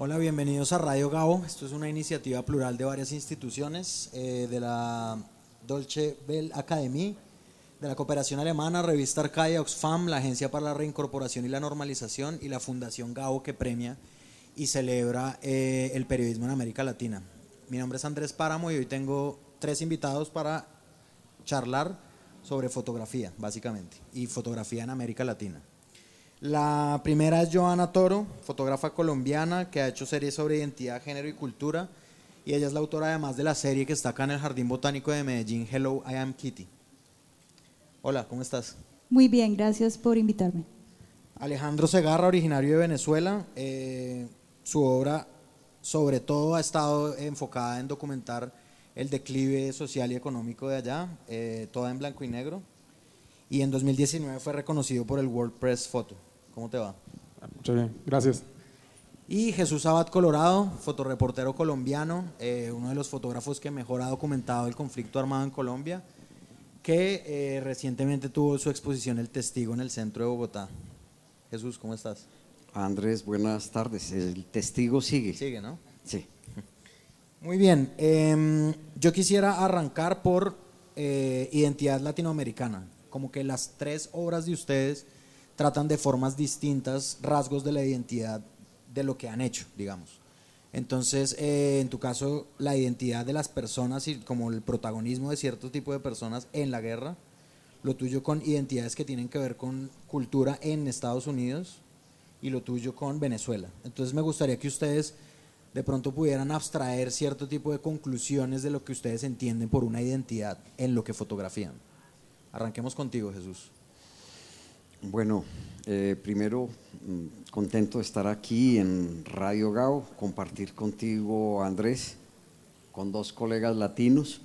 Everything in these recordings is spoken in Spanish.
Hola, bienvenidos a Radio Gabo. Esto es una iniciativa plural de varias instituciones, eh, de la Dolce Bell Academy, de la cooperación alemana, Revista Arcadia, Oxfam, la Agencia para la Reincorporación y la Normalización y la Fundación Gabo que premia y celebra eh, el periodismo en América Latina. Mi nombre es Andrés Páramo y hoy tengo tres invitados para charlar sobre fotografía, básicamente, y fotografía en América Latina. La primera es Joana Toro, fotógrafa colombiana que ha hecho series sobre identidad, género y cultura. Y ella es la autora además de la serie que está acá en el Jardín Botánico de Medellín, Hello, I Am Kitty. Hola, ¿cómo estás? Muy bien, gracias por invitarme. Alejandro Segarra, originario de Venezuela. eh, su obra sobre todo ha estado enfocada en documentar el declive social y económico de allá, eh, toda en blanco y negro. Y en 2019 fue reconocido por el World Press Photo. ¿Cómo te va? Muchas bien, gracias. Y Jesús Abad Colorado, fotoreportero colombiano, eh, uno de los fotógrafos que mejor ha documentado el conflicto armado en Colombia, que eh, recientemente tuvo su exposición El Testigo en el centro de Bogotá. Jesús, ¿cómo estás? Andrés, buenas tardes. El testigo sigue. Sigue, ¿no? Sí. Muy bien, em, yo quisiera arrancar por eh, identidad latinoamericana, como que las tres obras de ustedes tratan de formas distintas rasgos de la identidad de lo que han hecho, digamos. Entonces, eh, en tu caso, la identidad de las personas y como el protagonismo de cierto tipo de personas en la guerra, lo tuyo con identidades que tienen que ver con cultura en Estados Unidos y lo tuyo con Venezuela. Entonces, me gustaría que ustedes de pronto pudieran abstraer cierto tipo de conclusiones de lo que ustedes entienden por una identidad en lo que fotografían. Arranquemos contigo, Jesús. Bueno, eh, primero, mm, contento de estar aquí en Radio Gao, compartir contigo, Andrés, con dos colegas latinos,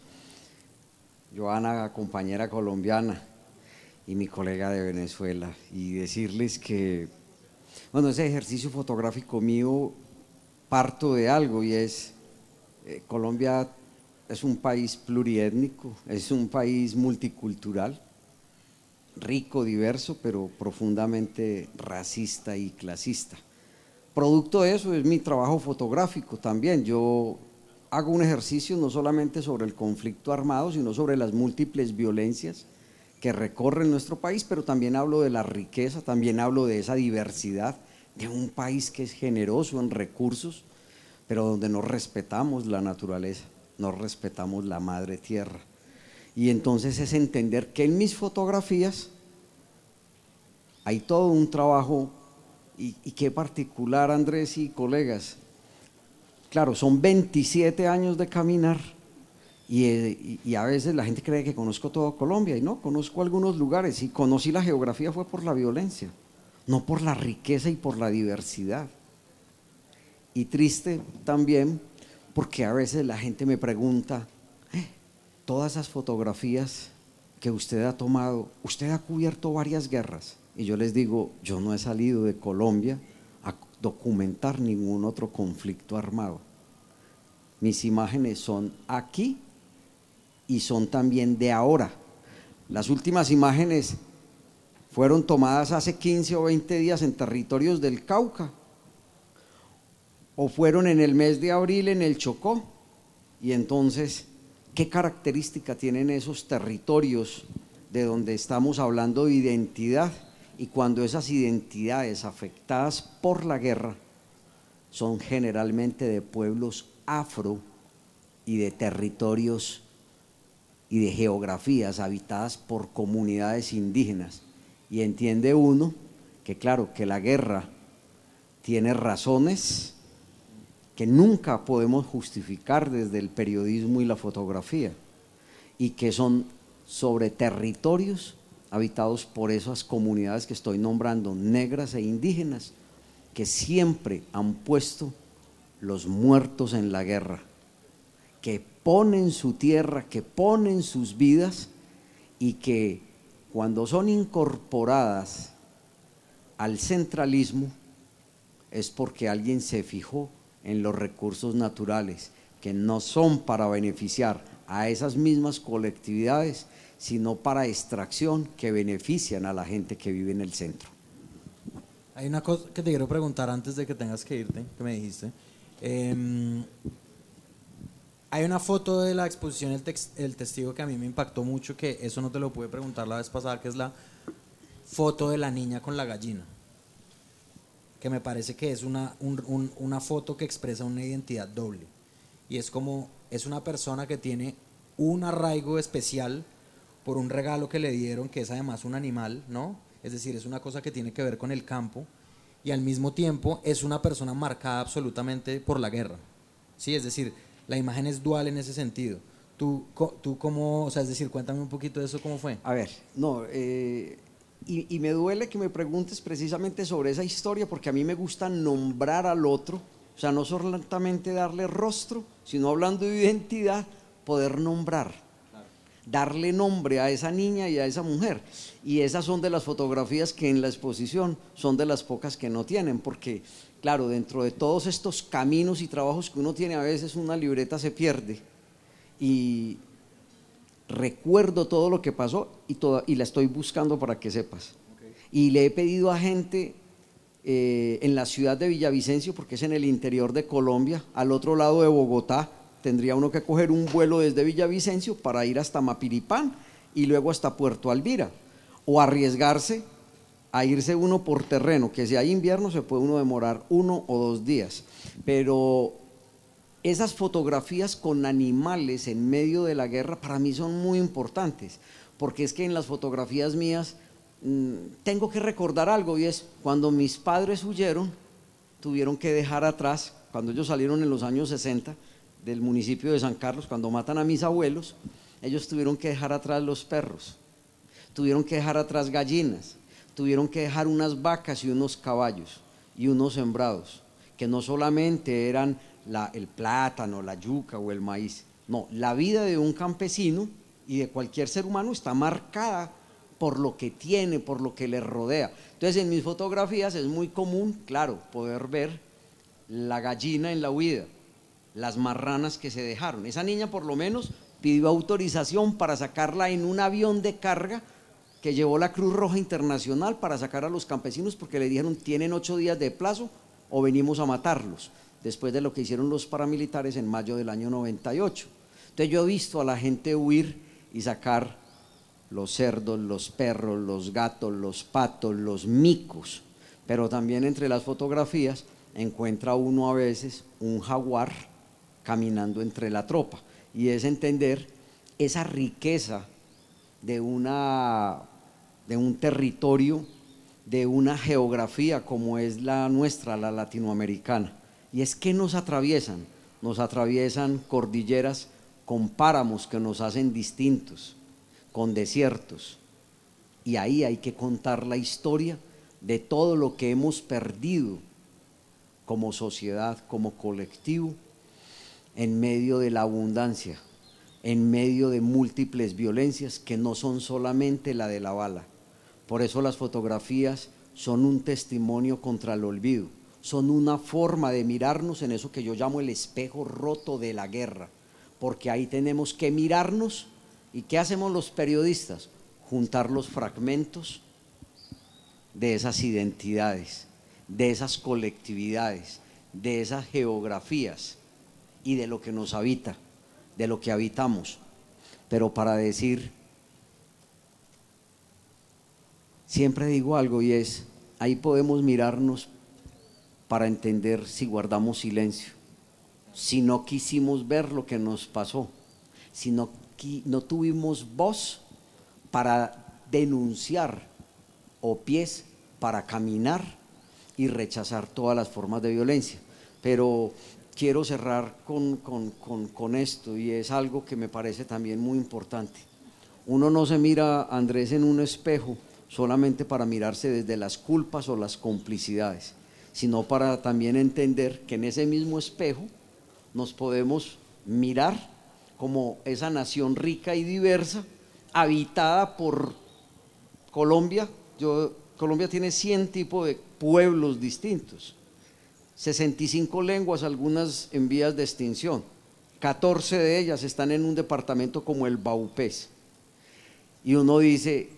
Joana, compañera colombiana, y mi colega de Venezuela, y decirles que, bueno, ese ejercicio fotográfico mío parto de algo y es, eh, Colombia es un país pluriétnico, es un país multicultural, rico, diverso, pero profundamente racista y clasista. Producto de eso es mi trabajo fotográfico también. Yo hago un ejercicio no solamente sobre el conflicto armado, sino sobre las múltiples violencias que recorren nuestro país, pero también hablo de la riqueza, también hablo de esa diversidad, de un país que es generoso en recursos, pero donde no respetamos la naturaleza, no respetamos la madre tierra. Y entonces es entender que en mis fotografías hay todo un trabajo, y, qué particular Andrés y colegas, claro, son 27 años de caminar y, eh, y- a veces la gente cree que conozco todo Colombia y no, conozco algunos lugares y conocí la geografía fue por la violencia, no por la riqueza y por la diversidad. Y triste también porque a veces la gente me pregunta, "Eh, todas esas fotografías que usted ha tomado, usted ha cubierto varias guerras. Y yo les digo, yo no he salido de Colombia a documentar ningún otro conflicto armado. Mis imágenes son aquí y son también de ahora. Las últimas imágenes fueron tomadas hace 15 o 20 días en territorios del Cauca o fueron en el mes de abril en el Chocó. Y entonces, ¿qué característica tienen esos territorios de donde estamos hablando de identidad? Y cuando esas identidades afectadas por la guerra son generalmente de pueblos afro y de territorios y de geografías habitadas por comunidades indígenas. Y entiende uno que claro, que la guerra tiene razones que nunca podemos justificar desde el periodismo y la fotografía, y que son sobre territorios habitados por esas comunidades que estoy nombrando, negras e indígenas, que siempre han puesto los muertos en la guerra, que ponen su tierra, que ponen sus vidas y que cuando son incorporadas al centralismo es porque alguien se fijó en los recursos naturales, que no son para beneficiar a esas mismas colectividades, sino para extracción que benefician a la gente que vive en el centro. Hay una cosa que te quiero preguntar antes de que tengas que irte, que me dijiste. Em, hay una foto de la exposición el, el, Testigo que a mí me impactó mucho, que eso no te lo pude preguntar la vez pasada, que es la foto de la niña con la gallina. Que me parece que es una, una foto que expresa una identidad doble. Y es como, es una persona que tiene un arraigo especial por un regalo que le dieron, que es además un animal, ¿no? Es decir, es una cosa que tiene que ver con el campo y al mismo tiempo es una persona marcada absolutamente por la guerra. Sí, es decir, la imagen es dual en ese sentido. ¿Tú, tú cómo, o sea, es decir, cuéntame un poquito de eso, cómo fue? A ver, no, eh, y, me duele que me preguntes precisamente sobre esa historia porque a mí me gusta nombrar al otro, o sea, no solamente darle rostro, sino hablando de identidad, poder nombrar darle nombre a esa niña y a esa mujer. Y esas son de las fotografías que en la exposición son de las pocas que no tienen, porque claro, dentro de todos estos caminos y trabajos que uno tiene, a veces una libreta se pierde. Y recuerdo todo lo que pasó y, y la estoy buscando para que sepas. Y le he pedido a gente eh, en la ciudad de Villavicencio, porque es en el interior de Colombia, al otro lado de Bogotá, tendría uno que coger un vuelo desde Villavicencio para ir hasta Mapiripán y luego hasta Puerto Alvira, o arriesgarse a irse uno por terreno, que si hay invierno se puede uno demorar uno o dos días, pero esas fotografías con animales en medio de la guerra para mí son muy importantes, porque es que en las fotografías mías mm, tengo que recordar algo y es cuando mis padres huyeron, tuvieron que dejar atrás, cuando ellos salieron en los años 60, del municipio de San Carlos, cuando matan a mis abuelos, ellos tuvieron que dejar atrás los perros, tuvieron que dejar atrás gallinas, tuvieron que dejar unas vacas y unos caballos y unos sembrados, que no solamente eran el plátano, la yuca o el maíz, no, la vida de un campesino y de cualquier ser humano está marcada por lo que tiene, por lo que le rodea. Entonces en mis fotografías es muy común, claro, poder ver la gallina en la huida, las marranas que se dejaron. Esa niña por lo menos pidió autorización para sacarla en un avión de carga que llevó la Cruz Roja Internacional para sacar a los campesinos porque le dijeron tienen ocho días de plazo o venimos a matarlos, después de lo que hicieron los paramilitares en mayo del año 98. Entonces yo he visto a la gente huir y sacar los cerdos, los perros, los gatos, los patos, los micos, pero también entre las fotografías encuentra uno a veces un jaguar, caminando entre la tropa. Y es entender esa riqueza de, una, de un territorio, de una geografía como es la nuestra, la latinoamericana. Y es que nos atraviesan, nos atraviesan cordilleras con páramos que nos hacen distintos, con desiertos. Y ahí hay que contar la historia de todo lo que hemos perdido como sociedad, como colectivo, en medio de la abundancia, en medio de múltiples violencias que no son solamente la de la bala. Por eso las fotografías son un testimonio contra el olvido, son una forma de mirarnos en eso que yo llamo el espejo roto de la guerra, porque ahí tenemos que mirarnos y ¿qué hacemos los periodistas? Juntar los fragmentos de esas identidades, de esas colectividades, de esas geografías y de lo que nos habita, de lo que habitamos. Pero para decir, siempre digo algo y es, ahí podemos mirarnos para entender si guardamos silencio, si no quisimos ver lo que nos pasó, si no, no tuvimos voz para denunciar o pies para caminar y rechazar todas las formas de violencia. Pero quiero cerrar con, con, esto y es algo que me parece también muy importante. Uno no se mira, Andrés, en un espejo solamente para mirarse desde las culpas o las complicidades, sino para también entender que en ese mismo espejo nos podemos mirar como esa nación rica y diversa, habitada por Colombia. Yo, Colombia tiene 100 tipos de pueblos distintos 65 lenguas, algunas en vías de extinción. 14 de ellas están en un departamento como el Baupés. Y uno dice,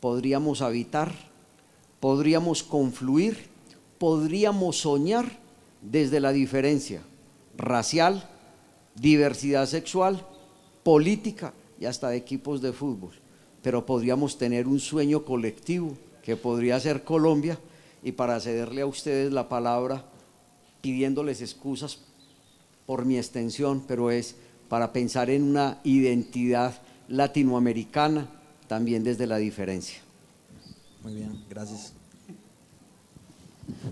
podríamos habitar, podríamos confluir, podríamos soñar desde la diferencia racial, diversidad sexual, política y hasta de equipos de fútbol. Pero podríamos tener un sueño colectivo que podría ser Colombia y para cederle a ustedes la palabra pidiéndoles excusas por mi extensión, pero es para pensar en una identidad latinoamericana también desde la diferencia. Muy bien, gracias.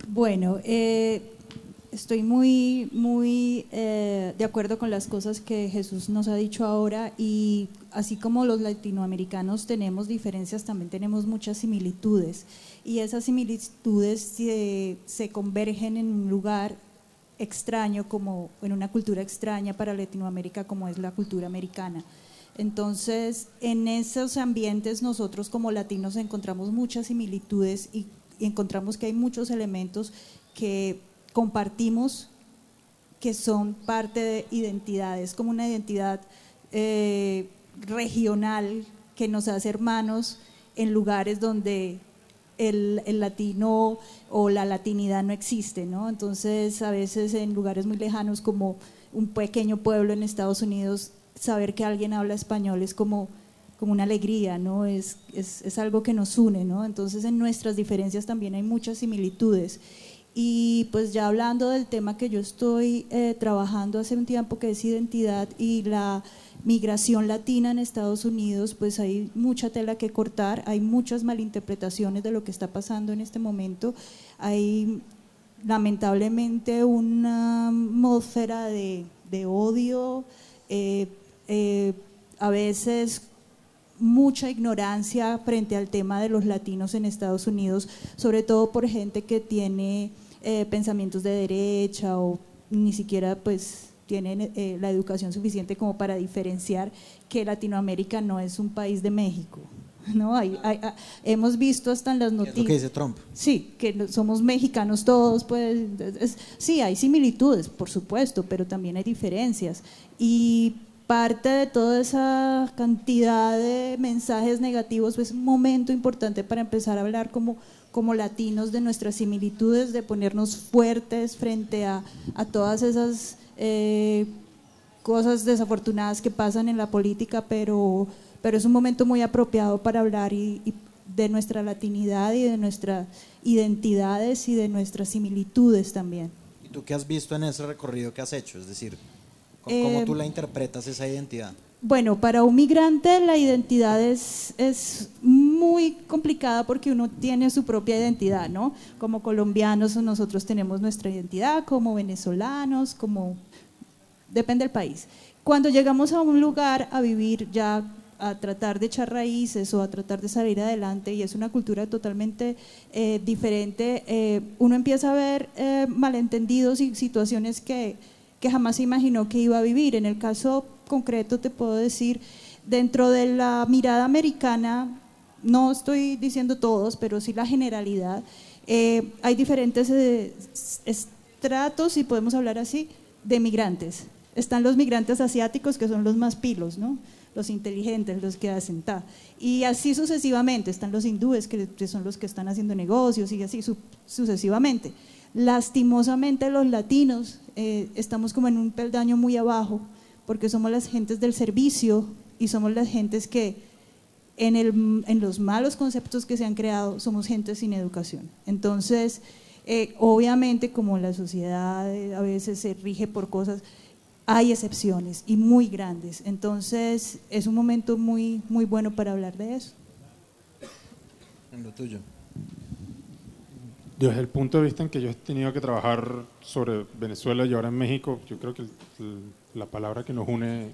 Bueno, eh, estoy muy, muy eh, de acuerdo con las cosas que Jesús nos ha dicho ahora y así como los latinoamericanos tenemos diferencias, también tenemos muchas similitudes y esas similitudes se, se convergen en un lugar extraño, como en una cultura extraña para Latinoamérica como es la cultura americana. Entonces, en esos ambientes nosotros como latinos encontramos muchas similitudes y, encontramos que hay muchos elementos que compartimos que son parte de identidades, como una identidad eh, regional que nos hace hermanos en lugares donde el, latino o la latinidad no existe, ¿no? Entonces, a veces en lugares muy lejanos como un pequeño pueblo en Estados Unidos, saber que alguien habla español es como, como una alegría, ¿no? Es, es, algo que nos une, ¿no? Entonces, en nuestras diferencias también hay muchas similitudes. Y pues ya hablando del tema que yo estoy eh, trabajando hace un tiempo, que es identidad y la migración latina en Estados Unidos, pues hay mucha tela que cortar, hay muchas malinterpretaciones de lo que está pasando en este momento, hay lamentablemente una atmósfera de, odio, eh, eh, a veces mucha ignorancia frente al tema de los latinos en Estados Unidos, sobre todo por gente que tiene eh, pensamientos de derecha o ni siquiera pues tienen eh, la educación suficiente como para diferenciar que Latinoamérica no es un país de México. ¿no? Hay, ah, hemos visto hasta en las noticias. Es lo que dice Trump. Sí, que somos mexicanos todos, pues sí, hay similitudes, por supuesto, pero también hay diferencias. Y parte de toda esa cantidad de mensajes negativos pues, es un momento importante para empezar a hablar como, como latinos de nuestras similitudes, de ponernos fuertes frente a, a todas esas eh, cosas desafortunadas que pasan en la política, pero, pero es un momento muy apropiado para hablar y, de nuestra latinidad y de nuestras identidades y de nuestras similitudes también. ¿Y tú qué has visto en ese recorrido que has hecho? Es decir, ¿cómo, tú la eh, interpretas esa identidad? Bueno, para un migrante la identidad es, es, muy complicada porque uno tiene su propia identidad, ¿no? Como colombianos nosotros tenemos nuestra identidad, como venezolanos, como depende del país. Cuando llegamos a un lugar a vivir ya a tratar de echar raíces o a tratar de salir adelante y es una cultura totalmente eh, diferente, eh, uno empieza a ver eh, malentendidos y situaciones que, que jamás imaginó que iba a vivir. En el caso concreto te puedo decir, dentro de la mirada americana, no estoy diciendo todos, pero sí la generalidad, hay diferentes estratos, si podemos hablar así, de migrantes. Están los migrantes asiáticos, que son los más pilos, ¿no? los inteligentes, los que hacen ta. Y así sucesivamente, están los hindúes, que, son los que están haciendo negocios, y así sucesivamente. Lastimosamente los latinos eh, estamos como en un peldaño muy abajo, porque somos las gentes del servicio y somos las gentes que en, los malos conceptos que se han creado somos gente sin educación. Entonces, Eh, obviamente, como la sociedad eh, a veces se rige por cosas, hay excepciones y muy grandes. Entonces, es un momento muy, muy bueno para hablar de eso. En lo tuyo. Desde el punto de vista en que yo he tenido que trabajar sobre Venezuela y ahora en México, yo creo que el- el- la palabra que nos une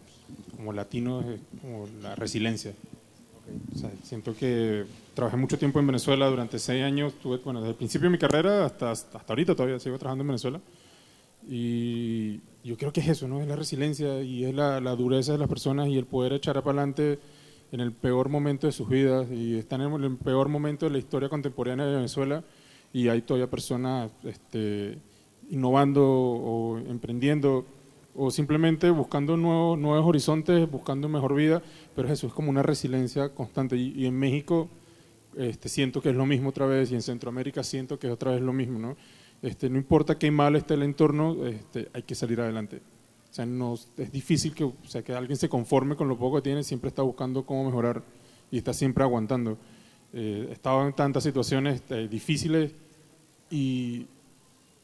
como latinos es como la resiliencia. O sea, siento que trabajé mucho tiempo en Venezuela durante seis años, tuve, bueno, desde el principio de mi carrera hasta, hasta ahorita todavía sigo trabajando en Venezuela. Y yo creo que es eso, ¿no? Es la resiliencia y es la, la dureza de las personas y el poder echar para adelante en el peor momento de sus vidas. Y están en el peor momento de la historia contemporánea de Venezuela y hay todavía personas este, innovando o emprendiendo o simplemente buscando nuevos, nuevos horizontes, buscando mejor vida, pero eso es como una resiliencia constante. Y, y en México este, siento que es lo mismo otra vez, y en Centroamérica siento que es otra vez lo mismo. ¿no? Este, no importa qué mal esté el entorno, este, hay que salir adelante. O sea, no, es difícil que, o sea, que alguien se conforme con lo poco que tiene, siempre está buscando cómo mejorar y está siempre aguantando. Eh, he estado en tantas situaciones eh, difíciles y,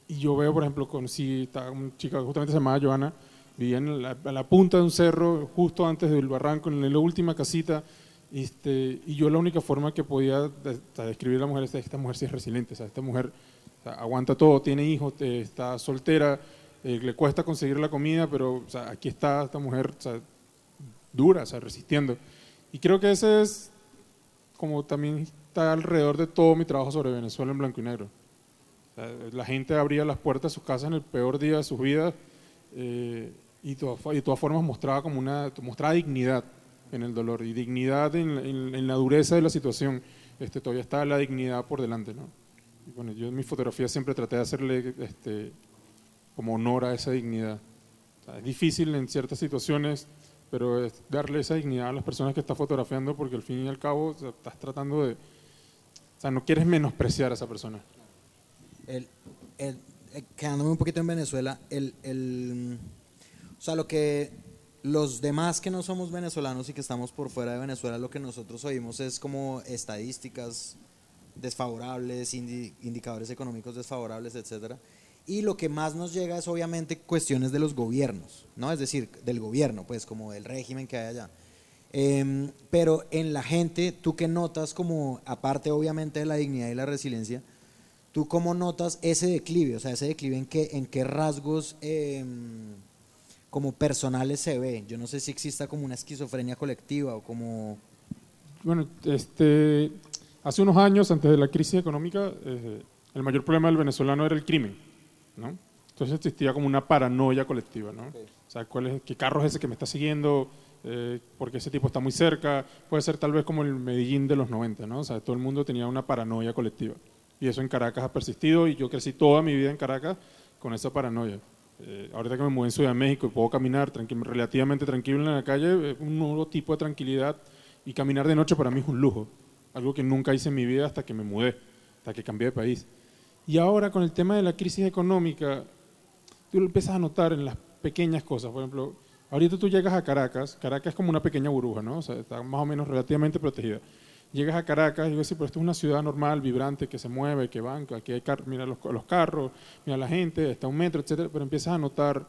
y yo veo, por ejemplo, conocí a una chica justamente se llamaba Joana, vivía en la, en la punta de un cerro, justo antes del barranco, en la última casita, este, y yo la única forma que podía de- de describir a la mujer es esta mujer sí es resiliente, o sea, esta mujer o sea, aguanta todo, tiene hijos, eh, está soltera, eh, le cuesta conseguir la comida, pero o sea, aquí está esta mujer dura, resistiendo. Y creo que ese es como también está alrededor de todo mi trabajo sobre Venezuela en blanco y negro. La gente abría las puertas de sus casas en el peor día de sus vidas eh, y, fo- y de todas formas mostraba como una mostraba dignidad en el dolor y dignidad en, en- en la dureza de la situación. Este, todavía está la dignidad por delante. ¿no? Y bueno, yo en mi fotografía siempre traté de hacerle este, como honor a esa dignidad. O sea, es difícil en ciertas situaciones, pero es darle esa dignidad a las personas que estás fotografiando porque al fin y al cabo o sea, estás tratando de... O sea, no quieres menospreciar a esa persona. el, el- eh, quedándome un poquito en Venezuela, el, el, o sea, lo que los demás que no somos venezolanos y que estamos por fuera de Venezuela, lo que nosotros oímos es como estadísticas desfavorables, indi- indicadores económicos desfavorables, etcétera. Y lo que más nos llega es obviamente cuestiones de los gobiernos, ¿no? Es decir, del gobierno, pues como del régimen que hay allá. Em, pero en la gente, tú que notas como, aparte obviamente de la dignidad y la resiliencia, ¿Tú cómo notas ese declive? O sea, ese declive en qué, en qué rasgos em, como personales se ve. Yo no sé si exista como una esquizofrenia colectiva o como... Bueno, este, hace unos años, antes de la crisis económica, eh, el mayor problema del venezolano era el crimen, ¿no? Entonces existía como una paranoia colectiva, ¿no? O sea, ¿cuál es, ¿qué carro es ese que me está siguiendo? Eh, porque ese tipo está muy cerca. Puede ser tal vez como el Medellín de los 90, ¿no? O sea, todo el mundo tenía una paranoia colectiva. Y eso en Caracas ha persistido y yo crecí toda mi vida en Caracas con esa paranoia. Eh, ahorita que me mudé en Ciudad de México y puedo caminar tranqui- relativamente tranquilo en la calle, es un nuevo tipo de tranquilidad y caminar de noche para mí es un lujo, algo que nunca hice en mi vida hasta que me mudé, hasta que cambié de país. Y ahora con el tema de la crisis económica, tú lo empiezas a notar en las pequeñas cosas. Por ejemplo, ahorita tú llegas a Caracas, Caracas es como una pequeña burbuja, ¿no? O sea, está más o menos relativamente protegida. Llegas a Caracas y digo, sí, pero esto es una ciudad normal, vibrante, que se mueve, que banca, aquí hay car mira los, los carros, mira la gente, está un metro, etcétera, pero empiezas a notar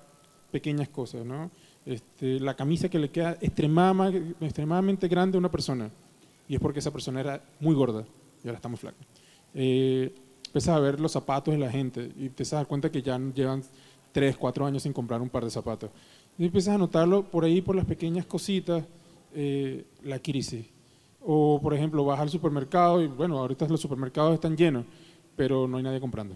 pequeñas cosas, ¿no? Este, la camisa que le queda extremama- extremadamente grande a una persona, y es porque esa persona era muy gorda y ahora está muy flaca. Eh, empiezas a ver los zapatos de la gente y te das cuenta que ya llevan tres, cuatro años sin comprar un par de zapatos. Y empiezas a notarlo por ahí, por las pequeñas cositas, eh, la crisis. O, por ejemplo, vas al supermercado y, bueno, ahorita los supermercados están llenos, pero no hay nadie comprando.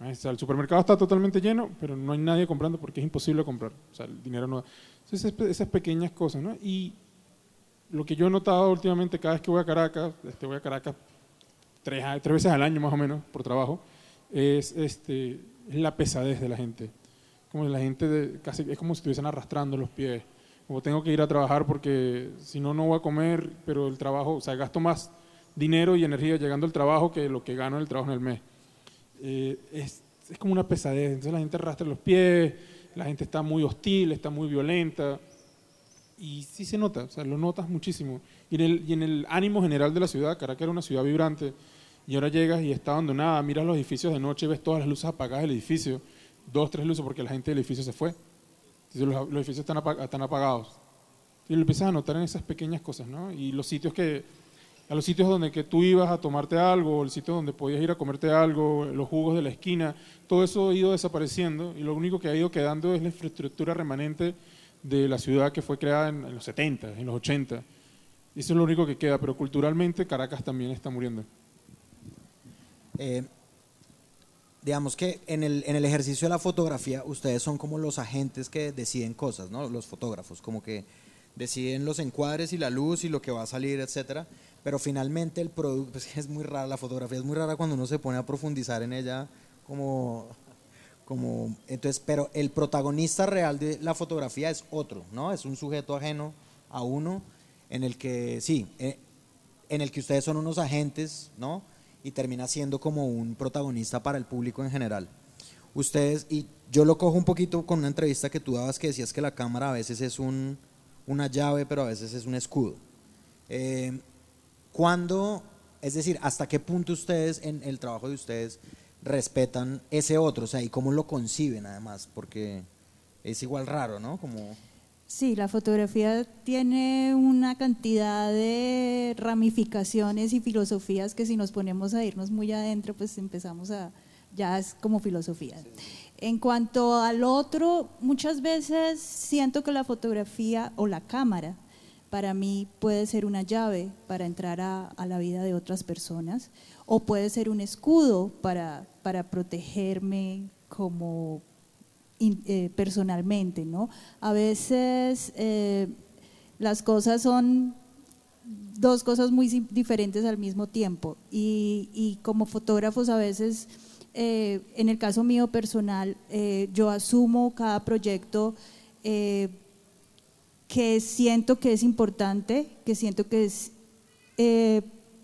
O sea, el supermercado está totalmente lleno, pero no hay nadie comprando porque es imposible comprar. O sea, el dinero no da. Entonces, esas- pequeñas cosas. Y lo que yo he notado últimamente, cada vez que voy a Caracas, este, voy a Caracas tres, tres veces al año más o menos por trabajo, es, este, es la pesadez de la gente. Como la gente de- casi es como si estuviesen arrastrando los pies. Como tengo que ir a trabajar porque si no, no voy a comer, pero el trabajo, o sea, gasto más dinero y energía llegando al trabajo que lo que gano en el trabajo en el mes. Eh, es, es como una pesadez. Entonces la gente arrastra los pies, la gente está muy hostil, está muy violenta. Y sí se nota, o sea, lo notas muchísimo. Y en el, y en el ánimo general de la ciudad, Caracas era una ciudad vibrante, y ahora llegas y está abandonada, miras los edificios de noche ves todas las luces apagadas del edificio, dos, tres luces porque la gente del edificio se fue. Entonces los, los edificios están, apag- están apagados. Y lo empiezas a notar en esas pequeñas cosas, ¿no? Y los sitios que, a los sitios donde que tú ibas a tomarte algo, el sitio donde podías ir a comerte algo, los jugos de la esquina, todo eso ha ido desapareciendo y lo único que ha ido quedando es la infraestructura remanente de la ciudad que fue creada en, los 70, en los 80. Eso es lo único que queda, pero culturalmente Caracas también está muriendo. Eh, digamos que en el, en el ejercicio de la fotografía, ustedes son como los agentes que deciden cosas, ¿no? Los fotógrafos, como que deciden los encuadres y la luz y lo que va a salir, etcétera. Pero finalmente el producto, es muy rara, la fotografía es muy rara cuando uno se pone a profundizar en ella, como, entonces, pero el protagonista real de la fotografía es otro, ¿no? Es un sujeto ajeno a uno, en el que, sí, eh, en el que ustedes son unos agentes, ¿no? Y termina siendo como un protagonista para el público en general. Ustedes, y yo lo cojo un poquito con una entrevista que tú dabas que decías que la cámara a veces es un, una llave, pero a veces es un escudo. Eh, ¿Cuándo, es decir, hasta qué punto ustedes en el trabajo de ustedes respetan ese otro? O sea, ¿y cómo lo conciben además? Porque es igual raro, ¿no? Como... Sí, la fotografía tiene una cantidad de ramificaciones y filosofías que si nos ponemos a irnos muy adentro, pues empezamos a, ya es como filosofía. En cuanto al otro, muchas veces siento que la fotografía o la cámara para mí puede ser una llave para entrar a, la vida de otras personas o puede ser un escudo para, para protegerme como eh, personalmente, ¿no? A veces eh, las cosas son dos cosas muy diferentes al mismo tiempo y, y como fotógrafos a veces, eh, en el caso mío personal, yo asumo cada proyecto que siento que es importante, que siento que es eh,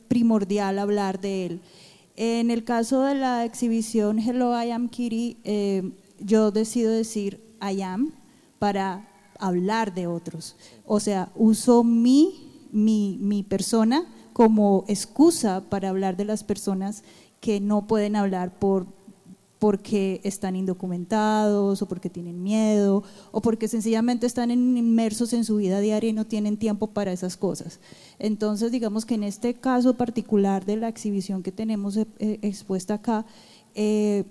primordial hablar de él. En el caso de la exhibición Hello, I am Kitty, eh, yo decido decir I am para hablar de otros. O sea, uso mi, mi, mi persona como excusa para hablar de las personas que no pueden hablar por porque están indocumentados o porque tienen miedo o porque sencillamente están inmersos en su vida diaria y no tienen tiempo para esas cosas. Entonces, digamos que en este caso particular de la exhibición que tenemos eh, eh, expuesta acá, eh,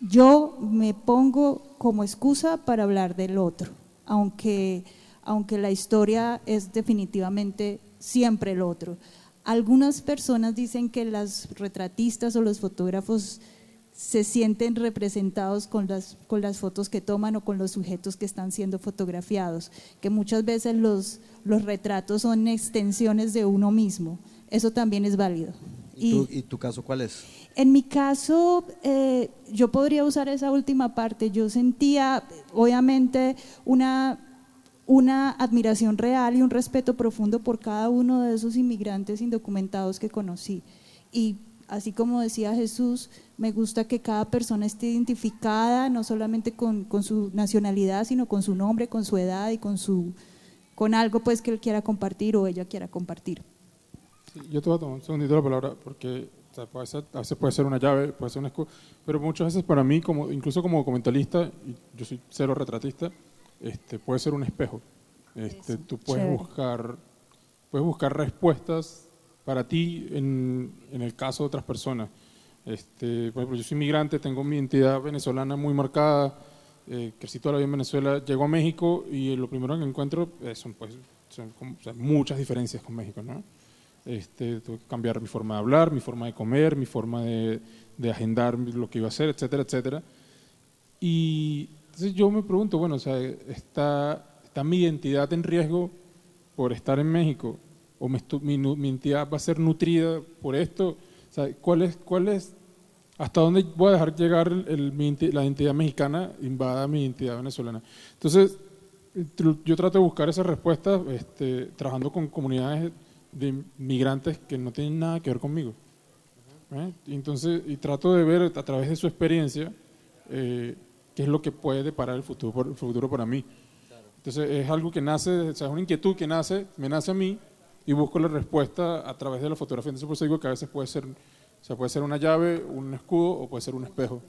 yo me pongo como excusa para hablar del otro, aunque, aunque la historia es definitivamente siempre el otro. Algunas personas dicen que las retratistas o los fotógrafos se sienten representados con las, con las fotos que toman o con los sujetos que están siendo fotografiados, que muchas veces los, los retratos son extensiones de uno mismo. Eso también es válido. ¿Y, tu, ¿Y tu caso cuál es? En mi caso, eh, yo podría usar esa última parte. Yo sentía, obviamente, una, una admiración real y un respeto profundo por cada uno de esos inmigrantes indocumentados que conocí. Y así como decía Jesús, me gusta que cada persona esté identificada, no solamente con, con su nacionalidad, sino con su nombre, con su edad y con, su, con algo pues que él quiera compartir o ella quiera compartir. Sí, yo te voy a tomar un segundito la palabra porque o sea, puede ser- a veces puede ser una llave, puede ser un escudo, pero muchas veces para mí, como, incluso como documentalista, y yo soy cero retratista, este, puede ser un espejo. Este, Eso, tú puedes chévere. buscar, puedes buscar respuestas para ti en, en el caso de otras personas. Este, por ejemplo, yo soy inmigrante, tengo mi identidad venezolana muy marcada, eh, crecí toda la vida en Venezuela, llego a México y lo primero que encuentro eh, son, pues, son sea, muchas diferencias con México, ¿no? Este, tuve que cambiar mi forma de hablar, mi forma de comer, mi forma de, de agendar lo que iba a hacer, etcétera, etcétera. Y entonces yo me pregunto, bueno, o sea, ¿está, está mi identidad en riesgo por estar en México? ¿O me mi, mi identidad va a ser nutrida por esto? Sea, ¿cuál es, cuál es, hasta dónde voy a dejar llegar el- el- mi la identidad mexicana invada mi identidad venezolana? Entonces, yo trato de buscar esas respuestas este, trabajando con comunidades de migrantes que no tienen nada que ver conmigo. ¿eh? Entonces, y trato de ver a través de su experiencia eh, qué es lo que puede deparar el futuro, el futuro para mí. Entonces, es algo que nace, o sea, es una inquietud que nace, me nace a mí y busco la respuesta a través de la fotografía. Entonces, por eso digo que a veces puede ser O sea, puede ser una llave, un escudo o puede ser un espejo.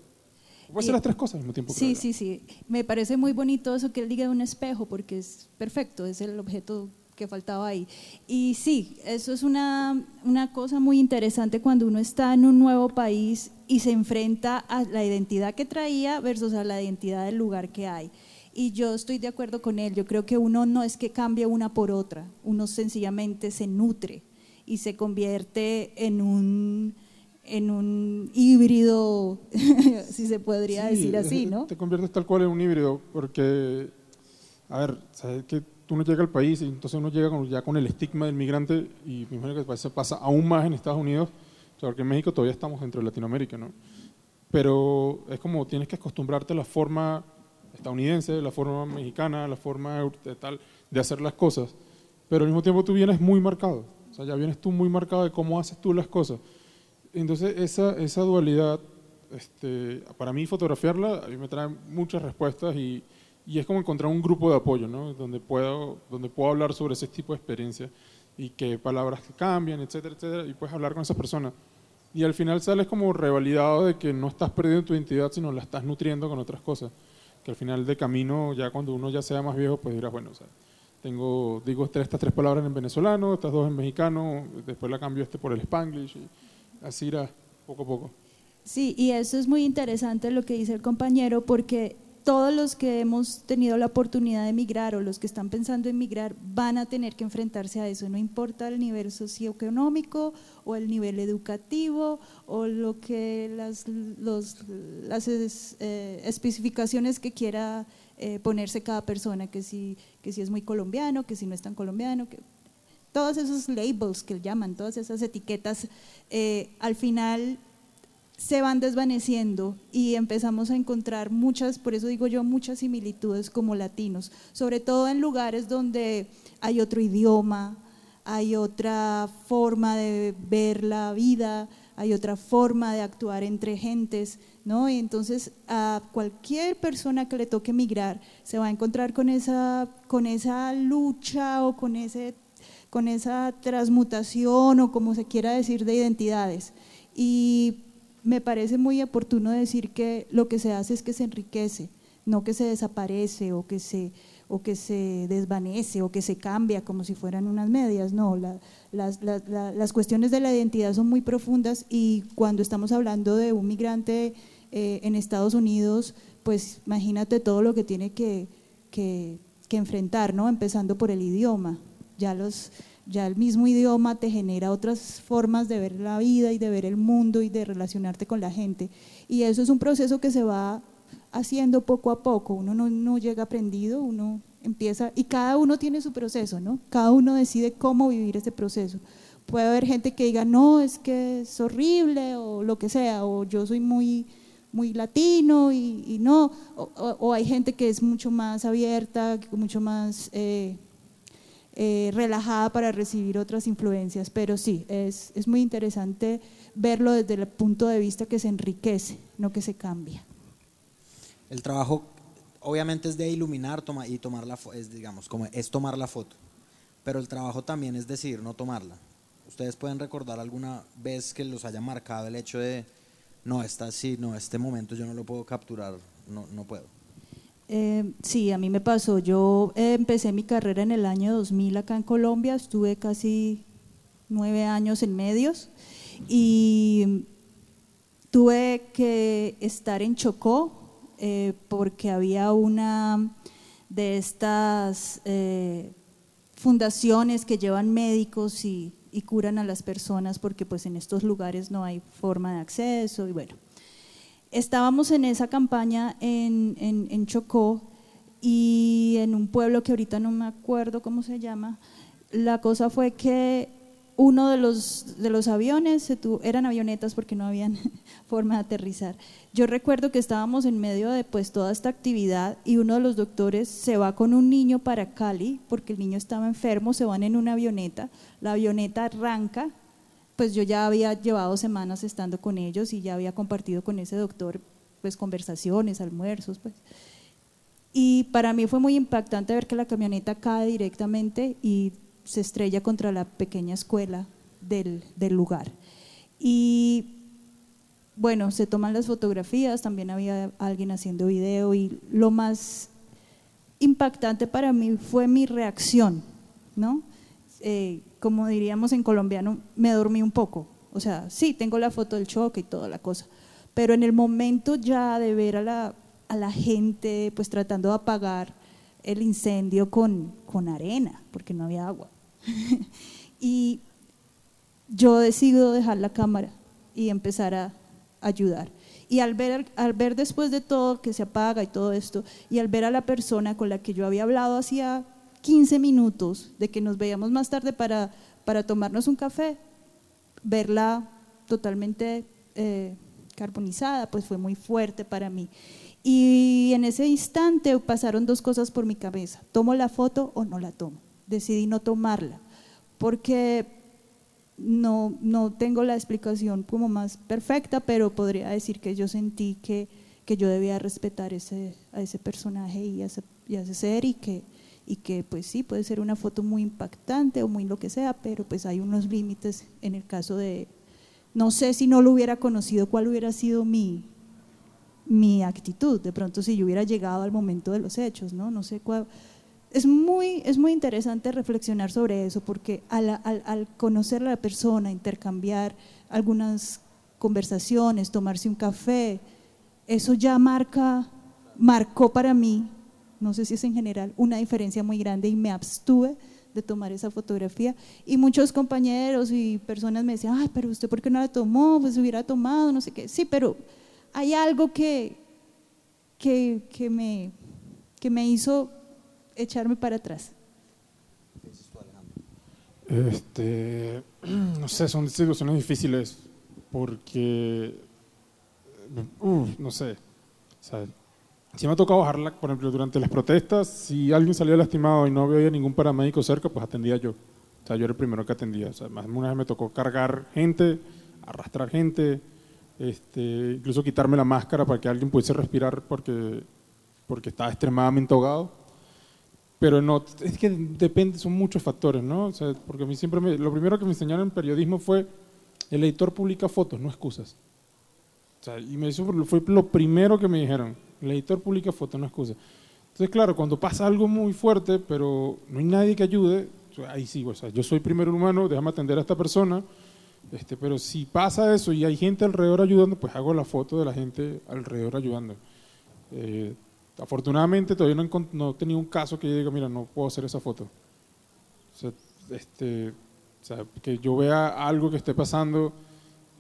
Puede ser las tres cosas al mismo tiempo. Sí, sí, sí. Me parece muy bonito eso que él diga de un espejo, porque es perfecto, es el objeto que faltaba ahí. Y sí, eso es una, una cosa muy interesante cuando uno está en un nuevo país y se enfrenta a la identidad que traía versus a la identidad del lugar que hay. Y yo estoy de acuerdo con él, yo creo que uno no es que cambie una por otra, uno sencillamente se nutre y se convierte en un en un híbrido, si se podría decir así, ¿no? Te conviertes tal cual en un híbrido, porque, a ver, sabes que tú no llegas al país y entonces uno llega ya con el estigma del migrante y me imagino que eso pasa aún más en Estados Unidos, porque en México todavía estamos dentro de Latinoamérica, ¿no? Pero es como tienes que acostumbrarte a la forma estadounidense, la forma mexicana, la forma de, tal, de hacer las cosas, pero al mismo tiempo tú vienes muy marcado, o sea, ya vienes tú muy marcado de cómo haces tú las cosas. Entonces, esa, esa dualidad, este, para mí fotografiarla, a mí me trae muchas respuestas y, y es como encontrar un grupo de apoyo, ¿no? donde, puedo, donde puedo hablar sobre ese tipo de experiencia y qué palabras cambian, etcétera, etcétera, y puedes hablar con esa persona. Y al final sales como revalidado de que no estás perdiendo tu identidad, sino la estás nutriendo con otras cosas. Que al final de camino, ya cuando uno ya sea más viejo, pues dirás, bueno, o sea, tengo, digo estas tres palabras en venezolano, estas dos en mexicano, después la cambio este por el spanglish. Y, así irá poco a poco. Sí, y eso es muy interesante lo que dice el compañero, porque todos los que hemos tenido la oportunidad de emigrar o los que están pensando en migrar van a tener que enfrentarse a eso, no importa el nivel socioeconómico o el nivel educativo o lo que las, las eh, especificaciones que quiera eh, ponerse cada persona, que si, que si es muy colombiano, que si no es tan colombiano, que todos esos labels que llaman, todas esas etiquetas, eh, al final se van desvaneciendo y empezamos a encontrar muchas, por eso digo yo, muchas similitudes como latinos, sobre todo en lugares donde hay otro idioma, hay otra forma de ver la vida, hay otra forma de actuar entre gentes, ¿no? Y entonces a cualquier persona que le toque migrar se va a encontrar con esa, con esa lucha o con ese con esa transmutación o como se quiera decir de identidades. Y me parece muy oportuno decir que lo que se hace es que se enriquece, no que se desaparece o que se, o que se desvanece o que se cambia como si fueran unas medias. No, las, las, cuestiones de la identidad son muy profundas y cuando estamos hablando de un migrante eh, en Estados Unidos, pues imagínate todo lo que tiene que, que, que enfrentar, ¿no? empezando por el idioma ya, los, ya el mismo idioma te genera otras formas de ver la vida y de ver el mundo y de relacionarte con la gente. Y eso es un proceso que se va haciendo poco a poco, uno no, llega aprendido, uno empieza, y cada uno tiene su proceso, ¿no? Cada uno decide cómo vivir ese proceso. Puede haber gente que diga, no, es que es horrible o lo que sea, o yo soy muy, muy latino y, no, o, hay gente que es mucho más abierta, mucho más eh, eh, relajada para recibir otras influencias, pero sí, es, es muy interesante verlo desde el punto de vista que se enriquece, no que se cambia. El trabajo obviamente es de iluminar toma, y tomar la es digamos como es tomar la foto, pero el trabajo también es decir, no tomarla. Ustedes pueden recordar alguna vez que los haya marcado el hecho de no, está sí, no, este momento yo no lo puedo capturar, no, no puedo. Eh, sí, a mí me pasó. Yo eh, empecé mi carrera en el año 2000 acá en Colombia, estuve casi nueve años en medios. Y tuve que estar en Chocó eh, porque había una de estas fundaciones que llevan médicos y, y, curan a las personas porque pues en estos lugares no hay forma de acceso y bueno estábamos en esa campaña en, en, Chocó y en un pueblo que ahorita no me acuerdo cómo se llama, la cosa fue que uno de los, de los aviones, se eran avionetas porque no habían forma de aterrizar. Yo recuerdo que estábamos en medio de pues, toda esta actividad y uno de los doctores se va con un niño para Cali porque el niño estaba enfermo, se van en una avioneta, la avioneta arranca pues yo ya había llevado semanas estando con ellos y ya había compartido con ese doctor pues conversaciones, almuerzos, pues. Y para mí fue muy impactante ver que la camioneta cae directamente y se estrella contra la pequeña escuela del, del lugar. Y bueno, se toman las fotografías, también había alguien haciendo video y lo más impactante para mí fue mi reacción, ¿no? Eh, como diríamos en colombiano, me dormí un poco. O sea, sí, tengo la foto del choque y toda la cosa, pero en el momento ya de ver a la, a la gente pues tratando de apagar el incendio con, con arena, porque no había agua. y yo decido dejar la cámara y empezar a ayudar. Y al ver, al ver después de todo que se apaga y todo esto, y al ver a la persona con la que yo había hablado hacía 15 minutos, de que nos veíamos más tarde para, para tomarnos un café, verla totalmente eh, carbonizada, pues fue muy fuerte para mí. Y en ese instante pasaron dos cosas por mi cabeza, ¿tomo la foto o no la tomo? Decidí no tomarla, porque no, no tengo la explicación como más perfecta, pero podría decir que yo sentí que, que yo debía respetar ese, a ese personaje y a ese, y a ese ser y que, y que pues sí, puede ser una foto muy impactante o muy lo que sea, pero pues hay unos límites en el caso de, no sé si no lo hubiera conocido, cuál hubiera sido mi, mi actitud, de pronto si yo hubiera llegado al momento de los hechos, ¿no? No sé cuál, es muy, es muy interesante reflexionar sobre eso, porque al, al, conocer a la persona, intercambiar algunas conversaciones, tomarse un café, eso ya marca, marcó para mí, no sé si es en general, una diferencia muy grande y me abstuve de tomar esa fotografía. Y muchos compañeros y personas me decían, ay, pero usted por qué no la tomó, pues hubiera tomado, no sé qué. Sí, pero hay algo que, que, que me, que me hizo echarme para atrás? Este, no sé, son situaciones difíciles porque, no sé, si me ha tocado bajarla, por ejemplo, durante las protestas, si alguien salía lastimado y no había ningún paramédico cerca, pues atendía yo. O sea, yo era el primero que atendía. O sea, más de una vez me tocó cargar gente, arrastrar gente, este, incluso quitarme la máscara para que alguien pudiese respirar porque, porque estaba extremadamente ahogado. Pero no, es que depende, son muchos factores, ¿no? O sea, porque a mí siempre lo primero que me enseñaron en periodismo fue el editor publica fotos, no excusas. O sea, y me hizo, fue lo primero que me dijeron, el editor publica fotos, no excusas. Entonces, claro, cuando pasa algo muy fuerte, pero no hay nadie que ayude, ahí sí, o sea, yo soy primero humano, déjame atender a esta persona, este, pero si pasa eso y hay gente alrededor ayudando, pues hago la foto de la gente alrededor ayudando. Eh, Afortunadamente todavía no, no he tenido un caso que yo diga, mira, no puedo hacer esa foto. O sea, este, o sea, que yo vea algo que esté pasando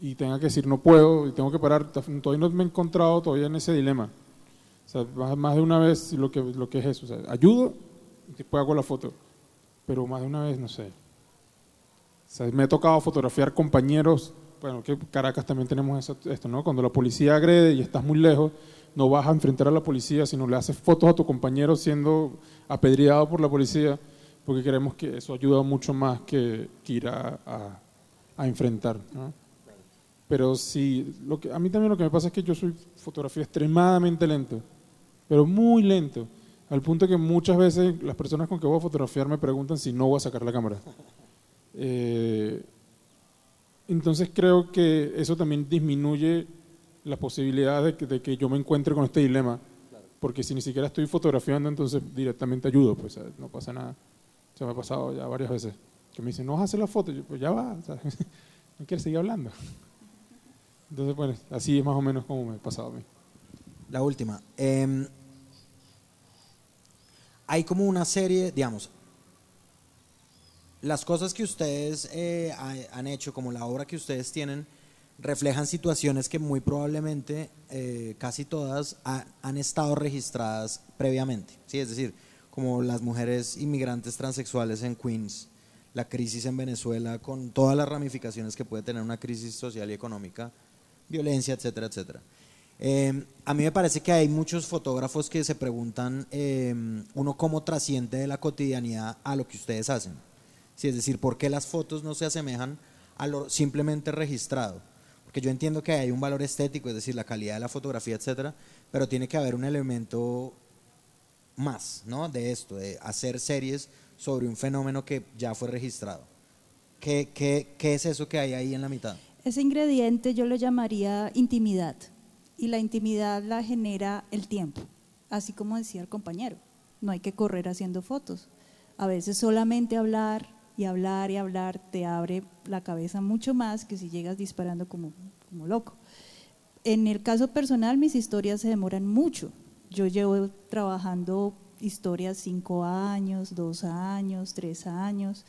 y tenga que decir no puedo y tengo que parar, todavía no me he encontrado todavía en ese dilema. O sea, más, de una vez lo que, lo que es eso. O sea, ayudo y después hago la foto. Pero más de una vez, no sé. O sea, me ha tocado fotografiar compañeros, bueno, que Caracas también tenemos esto, ¿no? Cuando la policía agrede y estás muy lejos, no vas a enfrentar a la policía, sino le haces fotos a tu compañero siendo apedreado por la policía, porque creemos que eso ayuda mucho más que, ir a, enfrentar. Pero sí, lo que, a mí también lo que me pasa es que yo soy fotografía extremadamente lento, pero muy lento, al punto que muchas veces las personas con que voy a fotografiar me preguntan si no voy a sacar la cámara. Eh, entonces creo que eso también disminuye la posibilidad de que, de que, yo me encuentre con este dilema. Porque si ni siquiera estoy fotografiando, entonces directamente ayudo, pues no pasa nada. Se me ha pasado ya varias veces. Que me dicen, no vas a hacer la foto. Yo, pues ya va, no quieres seguir hablando. Entonces, bueno, así es más o menos como me ha pasado a mí. La última. Em, hay como una serie, digamos, las cosas que ustedes eh, han hecho, como la obra que ustedes tienen, reflejan situaciones que muy probablemente eh, casi todas han estado registradas previamente. ¿sí? Es decir, como las mujeres inmigrantes transexuales en Queens, la crisis en Venezuela, con todas las ramificaciones que puede tener una crisis social y económica, violencia, etcétera, etcétera. Eh, a mí me parece que hay muchos fotógrafos que se preguntan, eh, uno cómo trasciende de la cotidianidad a lo que ustedes hacen. Sí, es decir, ¿por qué las fotos no se asemejan a lo simplemente registrado? Porque yo entiendo que hay un valor estético, es decir, la calidad de la fotografía, etcétera, pero tiene que haber un elemento más, ¿no? De esto, de hacer series sobre un fenómeno que ya fue registrado. ¿Qué, qué, qué es eso que hay ahí en la mitad? Ese ingrediente yo lo llamaría intimidad y la intimidad la genera el tiempo, así como decía el compañero, no hay que correr haciendo fotos. A veces solamente hablar y hablar y hablar te abre la cabeza mucho más que si llegas disparando como, como loco. En el caso personal, mis historias se demoran mucho. Yo llevo trabajando historias cinco años, dos años, tres años.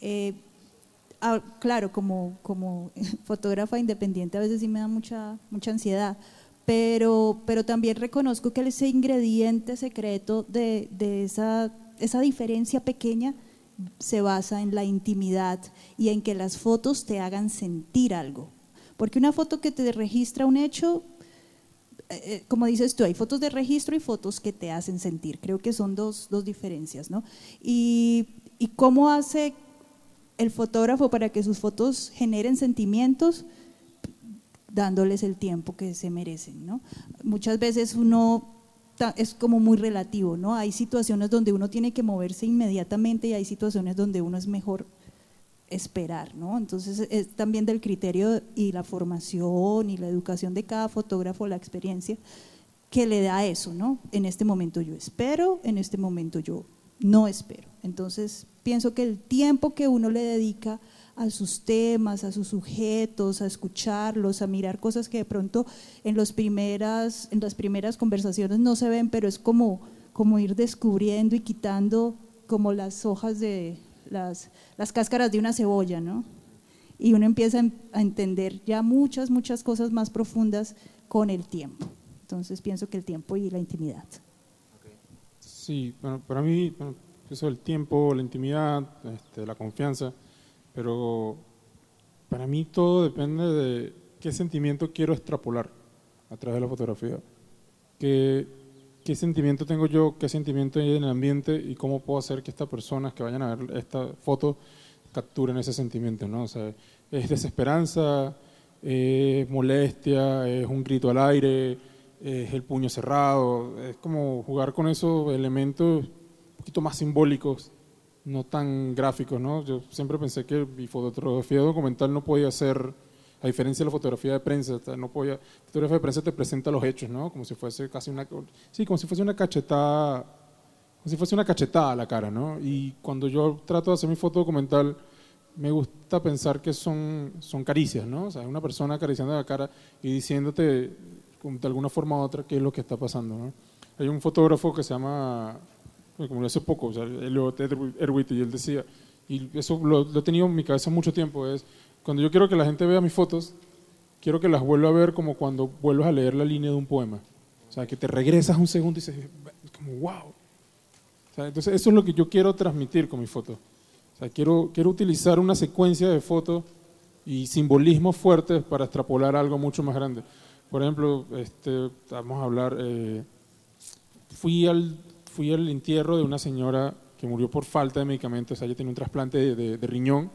Eh, ah, claro, como, como fotógrafa independiente a veces sí me da mucha, mucha ansiedad, pero, pero también reconozco que ese ingrediente secreto de, de esa, esa diferencia pequeña se basa en la intimidad y en que las fotos te hagan sentir algo. Porque una foto que te registra un hecho, eh, eh, como dices tú, hay fotos de registro y fotos que te hacen sentir. Creo que son dos, dos diferencias, ¿no? Y, y, cómo hace el fotógrafo para que sus fotos generen sentimientos, dándoles el tiempo que se merecen, ¿no? Muchas veces uno es como muy relativo, ¿no? Hay situaciones donde uno tiene que moverse inmediatamente y hay situaciones donde uno es mejor esperar, ¿no? Entonces es también del criterio y la formación y la educación de cada fotógrafo, la experiencia que le da eso, ¿no? En este momento yo espero, en este momento yo no espero. Entonces pienso que el tiempo que uno le dedica a sus temas, a sus sujetos, a escucharlos, a mirar cosas que de pronto en, los primeras, en las primeras conversaciones no se ven, pero es como, como ir descubriendo y quitando como las hojas de las, las cáscaras de una cebolla, ¿no? Y uno empieza a entender ya muchas, muchas cosas más profundas con el tiempo. Entonces pienso que el tiempo y la intimidad. Sí, bueno, para mí, eso el tiempo, la intimidad, este, la confianza, pero para mí todo depende de qué sentimiento quiero extrapolar a través de la fotografía. ¿Qué, sentimiento tengo yo, qué sentimiento hay en el ambiente y cómo puedo hacer que estas personas que vayan a ver esta foto capturen ese sentimiento, ¿no? O sea, es desesperanza, es molestia, es un grito al aire, es el puño cerrado, es como jugar con esos elementos poquito más simbólicos no tan gráficos, ¿no? Yo siempre pensé que mi fotografía documental no podía ser, a diferencia de la fotografía de prensa, no podía, la fotografía de prensa te presenta los hechos, ¿no? Como si fuese casi una, sí, como si fuese una cachetada, como si fuese una cachetada a la cara, ¿no? Y cuando yo trato de hacer mi foto documental, me gusta pensar que son, son caricias, ¿no? O sea, una persona acariciando la cara y diciéndote de alguna forma u otra qué es lo que está pasando, ¿no? Hay un fotógrafo que se llama como hace poco, o sea, Erwit y él decía, y eso lo, he tenido en mi cabeza mucho tiempo, es cuando yo quiero que la gente vea mis fotos, quiero que las vuelva a ver como cuando vuelves a leer la línea de un poema. O sea, que te regresas un segundo y dices, como, wow. O sea, entonces, eso es lo que yo quiero transmitir con mis fotos. O sea, quiero, quiero utilizar una secuencia de fotos y simbolismos fuertes para extrapolar algo mucho más grande. Por ejemplo, este, vamos a hablar, eh, fui al fui al entierro de una señora que murió por falta de medicamentos, o sea, ella tenía un trasplante de, riñón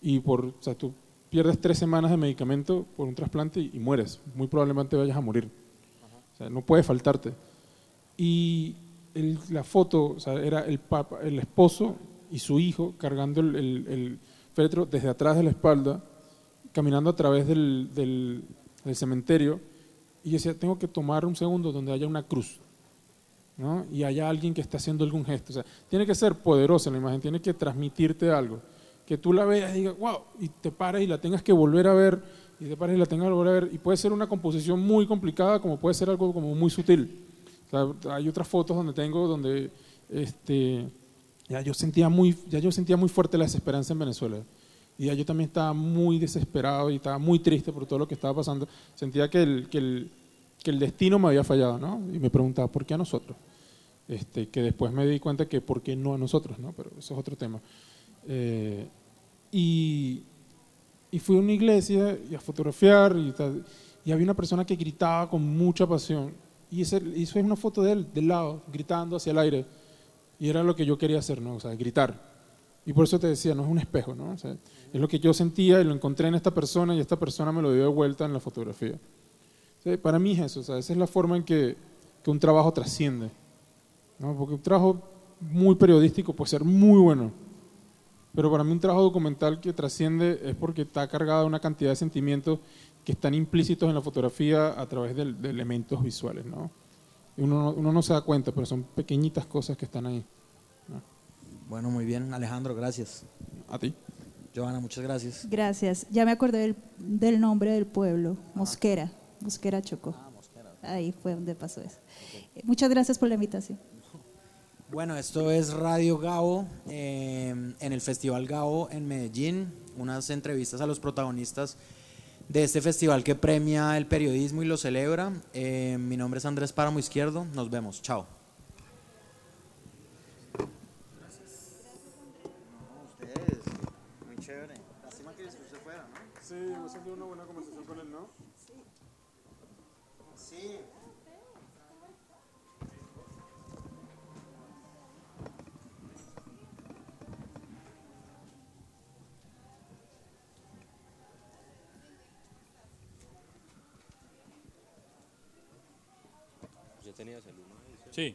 y por, o sea, tú pierdes tres semanas de medicamento por un trasplante y, mueres, muy probablemente vayas a morir, o sea, no puede faltarte. Y la foto o sea, era el, papa, el esposo y su hijo cargando el, el, féretro desde atrás de la espalda, caminando a través del, del, del cementerio, y decía, tengo que tomar un segundo donde haya una cruz, y haya alguien que está haciendo algún gesto. O sea, tiene que ser poderosa la imagen, tiene que transmitirte algo. Que tú la veas y digas, wow, y te pares y la tengas que volver a ver, y te pares y la tengas que volver a ver. Y puede ser una composición muy complicada, como puede ser algo como muy sutil. hay otras fotos donde tengo, donde este, ya, yo sentía muy, ya yo sentía muy fuerte la desesperanza en Venezuela. Y ya yo también estaba muy desesperado y estaba muy triste por todo lo que estaba pasando. Sentía que el, que el, que el destino me había fallado, ¿no? Y me preguntaba, ¿por qué a nosotros? Este, que después me di cuenta que por qué no a nosotros, ¿no? pero eso es otro tema. Eh, y, y, fui a una iglesia y a fotografiar y, y, había una persona que gritaba con mucha pasión y ese, es una foto de él, del lado, gritando hacia el aire y era lo que yo quería hacer, ¿no? o sea, gritar. Y por eso te decía, no es un espejo, ¿no? O sea, es lo que yo sentía y lo encontré en esta persona y esta persona me lo dio de vuelta en la fotografía. para mí es eso, o sea, esa es la forma en que, que un trabajo trasciende. ¿No? porque un trabajo muy periodístico puede ser muy bueno, Pero para mí un trabajo documental que trasciende es porque está cargado de una cantidad de sentimientos que están implícitos en la fotografía a través de, de elementos visuales, ¿no? Uno, no- uno no se da cuenta, pero son pequeñitas cosas que están ahí. ¿no? Bueno, muy bien, Alejandro, gracias. A ti. Joana, muchas gracias. Gracias. Ya me acordé del, del nombre del pueblo, Mosquera, Mosquera Chocó. Ahí fue donde pasó eso. Eh, Muchas gracias por la invitación. Bueno, esto es Radio Gao eh, en el Festival Gao en Medellín, unas entrevistas a los protagonistas de este festival que premia el periodismo y lo celebra. Eh, mi nombre es Andrés Páramo Izquierdo, nos vemos, chao. Sí.